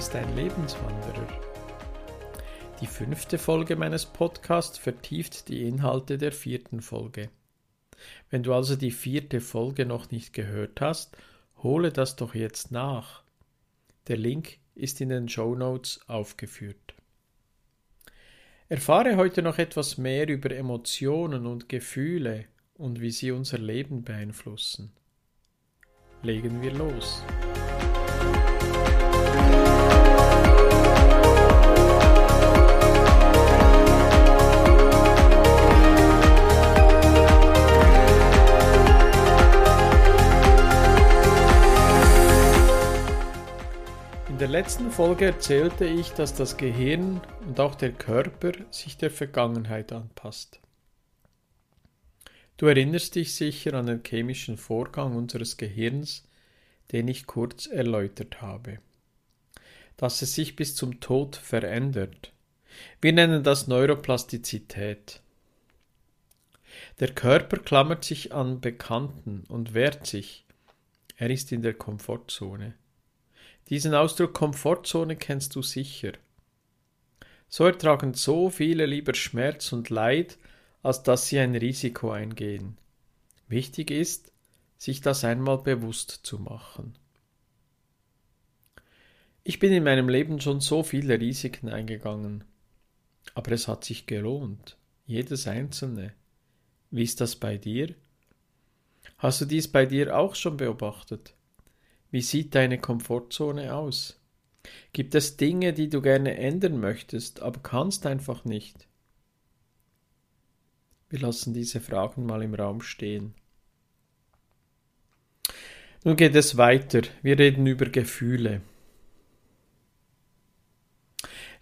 ist ein Lebenswanderer. Die fünfte Folge meines Podcasts vertieft die Inhalte der vierten Folge. Wenn du also die vierte Folge noch nicht gehört hast, hole das doch jetzt nach. Der Link ist in den Show Notes aufgeführt. Erfahre heute noch etwas mehr über Emotionen und Gefühle und wie sie unser Leben beeinflussen. Legen wir los. Letzten Folge erzählte ich, dass das Gehirn und auch der Körper sich der Vergangenheit anpasst. Du erinnerst dich sicher an den chemischen Vorgang unseres Gehirns, den ich kurz erläutert habe. Dass es sich bis zum Tod verändert. Wir nennen das Neuroplastizität. Der Körper klammert sich an Bekannten und wehrt sich. Er ist in der Komfortzone. Diesen Ausdruck Komfortzone kennst du sicher. So ertragen so viele lieber Schmerz und Leid, als dass sie ein Risiko eingehen. Wichtig ist, sich das einmal bewusst zu machen. Ich bin in meinem Leben schon so viele Risiken eingegangen, aber es hat sich gelohnt, jedes einzelne. Wie ist das bei dir? Hast du dies bei dir auch schon beobachtet? Wie sieht deine Komfortzone aus? Gibt es Dinge, die du gerne ändern möchtest, aber kannst einfach nicht? Wir lassen diese Fragen mal im Raum stehen. Nun geht es weiter. Wir reden über Gefühle.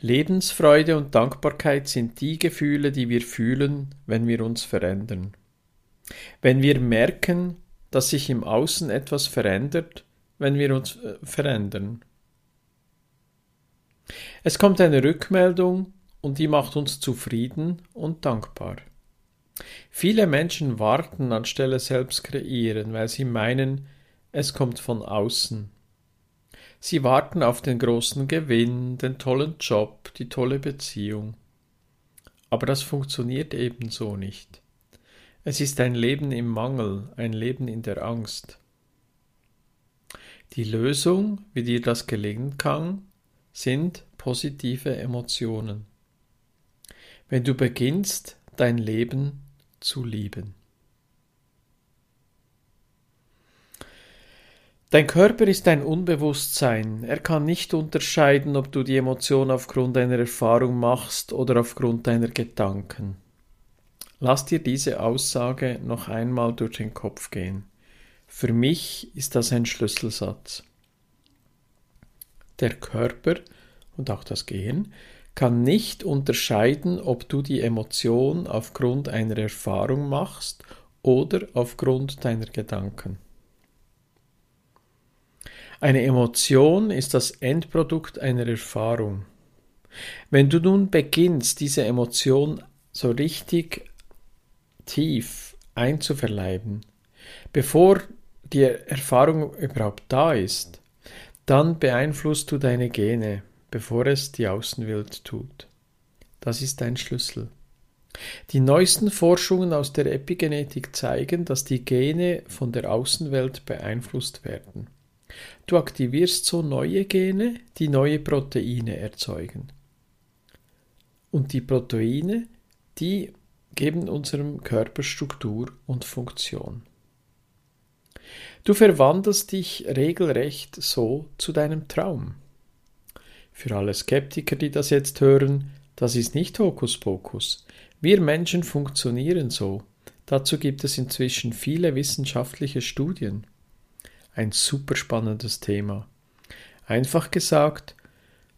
Lebensfreude und Dankbarkeit sind die Gefühle, die wir fühlen, wenn wir uns verändern. Wenn wir merken, dass sich im Außen etwas verändert, wenn wir uns äh, verändern. Es kommt eine Rückmeldung und die macht uns zufrieden und dankbar. Viele Menschen warten anstelle selbst kreieren, weil sie meinen, es kommt von außen. Sie warten auf den großen Gewinn, den tollen Job, die tolle Beziehung. Aber das funktioniert ebenso nicht. Es ist ein Leben im Mangel, ein Leben in der Angst. Die Lösung, wie dir das gelingen kann, sind positive Emotionen. Wenn du beginnst, dein Leben zu lieben. Dein Körper ist ein Unbewusstsein. Er kann nicht unterscheiden, ob du die Emotion aufgrund deiner Erfahrung machst oder aufgrund deiner Gedanken. Lass dir diese Aussage noch einmal durch den Kopf gehen. Für mich ist das ein Schlüsselsatz. Der Körper und auch das Gehirn kann nicht unterscheiden, ob du die Emotion aufgrund einer Erfahrung machst oder aufgrund deiner Gedanken. Eine Emotion ist das Endprodukt einer Erfahrung. Wenn du nun beginnst, diese Emotion so richtig tief einzuverleiben, bevor die Erfahrung überhaupt da ist, dann beeinflusst du deine Gene, bevor es die Außenwelt tut. Das ist ein Schlüssel. Die neuesten Forschungen aus der Epigenetik zeigen, dass die Gene von der Außenwelt beeinflusst werden. Du aktivierst so neue Gene, die neue Proteine erzeugen. Und die Proteine, die geben unserem Körper Struktur und Funktion. Du verwandelst dich regelrecht so zu deinem Traum. Für alle Skeptiker, die das jetzt hören, das ist nicht Hokuspokus. Wir Menschen funktionieren so. Dazu gibt es inzwischen viele wissenschaftliche Studien. Ein super spannendes Thema. Einfach gesagt,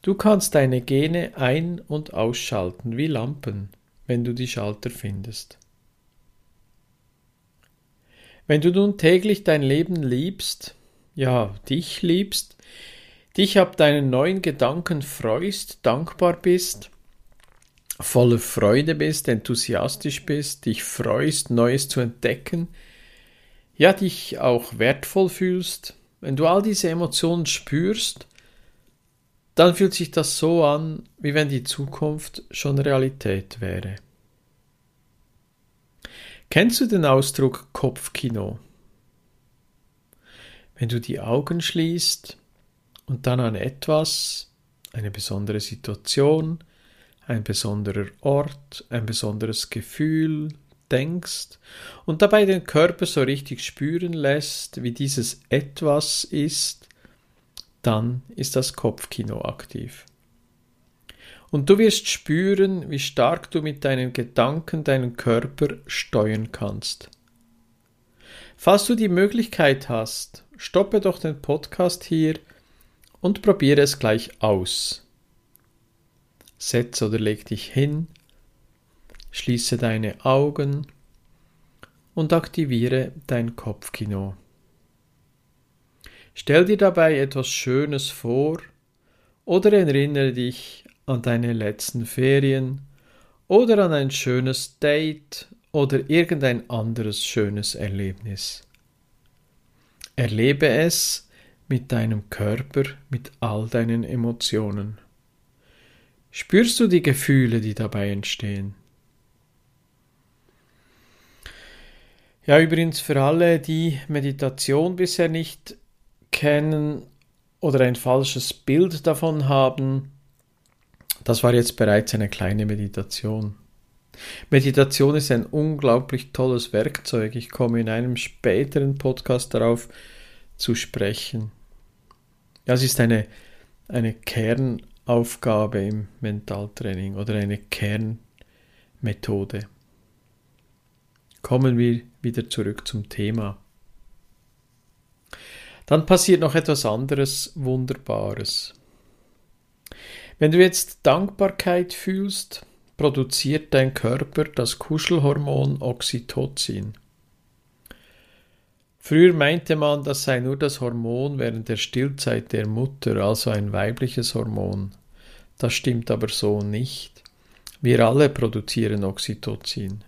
du kannst deine Gene ein- und ausschalten wie Lampen, wenn du die Schalter findest. Wenn du nun täglich dein Leben liebst, ja, dich liebst, dich ab deinen neuen Gedanken freust, dankbar bist, voller Freude bist, enthusiastisch bist, dich freust, Neues zu entdecken, ja, dich auch wertvoll fühlst, wenn du all diese Emotionen spürst, dann fühlt sich das so an, wie wenn die Zukunft schon Realität wäre. Kennst du den Ausdruck Kopfkino? Wenn du die Augen schließt und dann an etwas, eine besondere Situation, ein besonderer Ort, ein besonderes Gefühl denkst und dabei den Körper so richtig spüren lässt, wie dieses etwas ist, dann ist das Kopfkino aktiv. Und du wirst spüren, wie stark du mit deinen Gedanken deinen Körper steuern kannst. Falls du die Möglichkeit hast, stoppe doch den Podcast hier und probiere es gleich aus. Setz oder leg dich hin, schließe deine Augen und aktiviere dein Kopfkino. Stell dir dabei etwas Schönes vor oder erinnere dich an deine letzten Ferien oder an ein schönes Date oder irgendein anderes schönes Erlebnis. Erlebe es mit deinem Körper, mit all deinen Emotionen. Spürst du die Gefühle, die dabei entstehen? Ja, übrigens für alle, die Meditation bisher nicht kennen oder ein falsches Bild davon haben, das war jetzt bereits eine kleine Meditation. Meditation ist ein unglaublich tolles Werkzeug. Ich komme in einem späteren Podcast darauf zu sprechen. Ja, es ist eine, eine Kernaufgabe im Mentaltraining oder eine Kernmethode. Kommen wir wieder zurück zum Thema. Dann passiert noch etwas anderes Wunderbares. Wenn du jetzt Dankbarkeit fühlst, produziert dein Körper das Kuschelhormon Oxytocin. Früher meinte man, das sei nur das Hormon während der Stillzeit der Mutter, also ein weibliches Hormon. Das stimmt aber so nicht. Wir alle produzieren Oxytocin.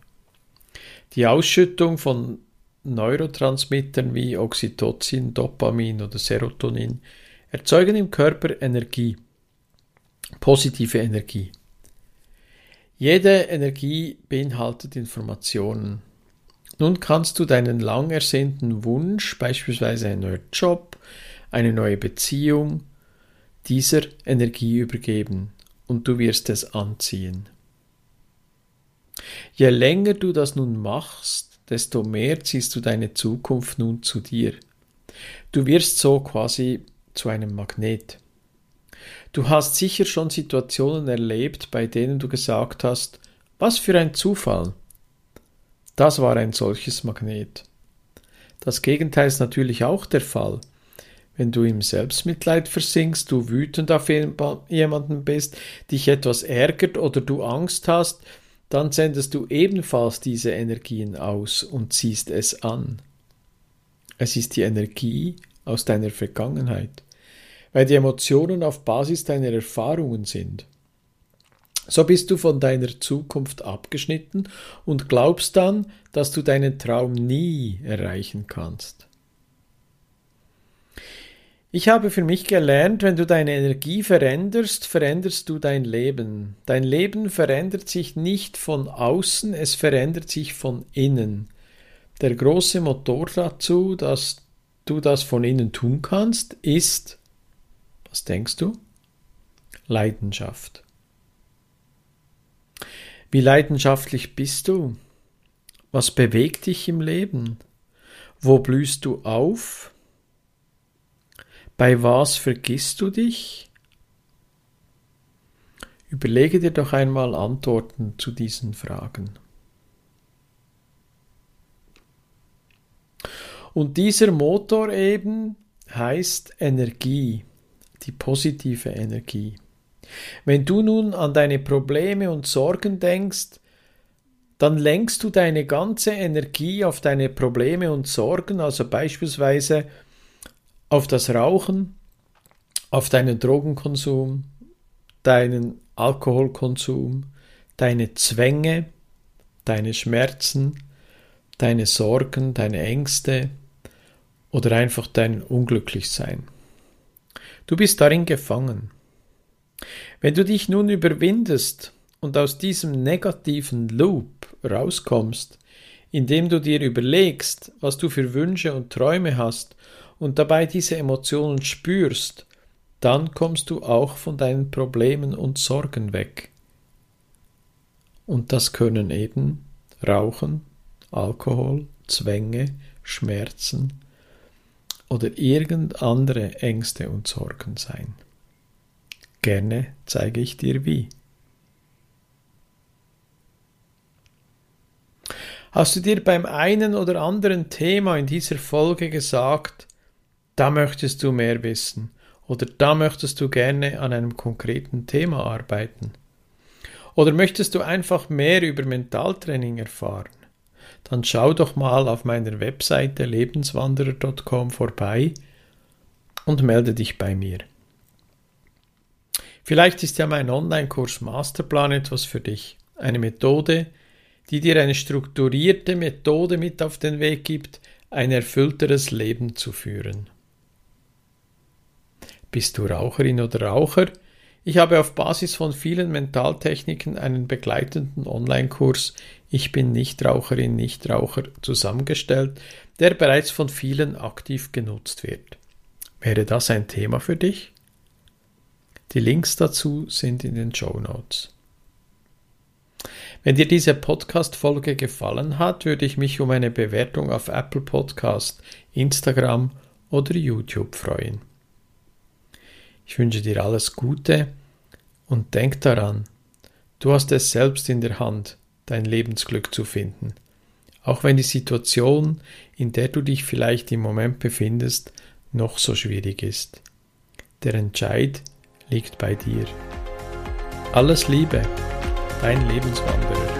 Die Ausschüttung von Neurotransmittern wie Oxytocin, Dopamin oder Serotonin erzeugen im Körper Energie positive Energie. Jede Energie beinhaltet Informationen. Nun kannst du deinen lang ersehnten Wunsch, beispielsweise ein neuer Job, eine neue Beziehung, dieser Energie übergeben und du wirst es anziehen. Je länger du das nun machst, desto mehr ziehst du deine Zukunft nun zu dir. Du wirst so quasi zu einem Magnet. Du hast sicher schon Situationen erlebt, bei denen du gesagt hast, was für ein Zufall. Das war ein solches Magnet. Das Gegenteil ist natürlich auch der Fall. Wenn du im Selbstmitleid versinkst, du wütend auf jemanden bist, dich etwas ärgert oder du Angst hast, dann sendest du ebenfalls diese Energien aus und ziehst es an. Es ist die Energie aus deiner Vergangenheit weil die Emotionen auf Basis deiner Erfahrungen sind. So bist du von deiner Zukunft abgeschnitten und glaubst dann, dass du deinen Traum nie erreichen kannst. Ich habe für mich gelernt, wenn du deine Energie veränderst, veränderst du dein Leben. Dein Leben verändert sich nicht von außen, es verändert sich von innen. Der große Motor dazu, dass du das von innen tun kannst, ist was denkst du? Leidenschaft. Wie leidenschaftlich bist du? Was bewegt dich im Leben? Wo blühst du auf? Bei was vergisst du dich? Überlege dir doch einmal Antworten zu diesen Fragen. Und dieser Motor eben heißt Energie die positive Energie. Wenn du nun an deine Probleme und Sorgen denkst, dann lenkst du deine ganze Energie auf deine Probleme und Sorgen, also beispielsweise auf das Rauchen, auf deinen Drogenkonsum, deinen Alkoholkonsum, deine Zwänge, deine Schmerzen, deine Sorgen, deine Ängste oder einfach dein Unglücklichsein. Du bist darin gefangen. Wenn du dich nun überwindest und aus diesem negativen Loop rauskommst, indem du dir überlegst, was du für Wünsche und Träume hast und dabei diese Emotionen spürst, dann kommst du auch von deinen Problemen und Sorgen weg. Und das können eben Rauchen, Alkohol, Zwänge, Schmerzen oder irgend andere Ängste und Sorgen sein. Gerne zeige ich dir wie. Hast du dir beim einen oder anderen Thema in dieser Folge gesagt, da möchtest du mehr wissen oder da möchtest du gerne an einem konkreten Thema arbeiten? Oder möchtest du einfach mehr über Mentaltraining erfahren? Dann schau doch mal auf meiner Webseite lebenswanderer.com vorbei und melde dich bei mir. Vielleicht ist ja mein Online-Kurs Masterplan etwas für dich. Eine Methode, die dir eine strukturierte Methode mit auf den Weg gibt, ein erfüllteres Leben zu führen. Bist du Raucherin oder Raucher? Ich habe auf Basis von vielen Mentaltechniken einen begleitenden Online-Kurs Ich bin Nichtraucherin, Nichtraucher zusammengestellt, der bereits von vielen aktiv genutzt wird. Wäre das ein Thema für dich? Die Links dazu sind in den Show Notes. Wenn dir diese Podcast-Folge gefallen hat, würde ich mich um eine Bewertung auf Apple Podcast, Instagram oder YouTube freuen. Ich wünsche dir alles Gute und denk daran, du hast es selbst in der Hand, dein Lebensglück zu finden. Auch wenn die Situation, in der du dich vielleicht im Moment befindest, noch so schwierig ist. Der Entscheid liegt bei dir. Alles Liebe! dein Lebenswanderer.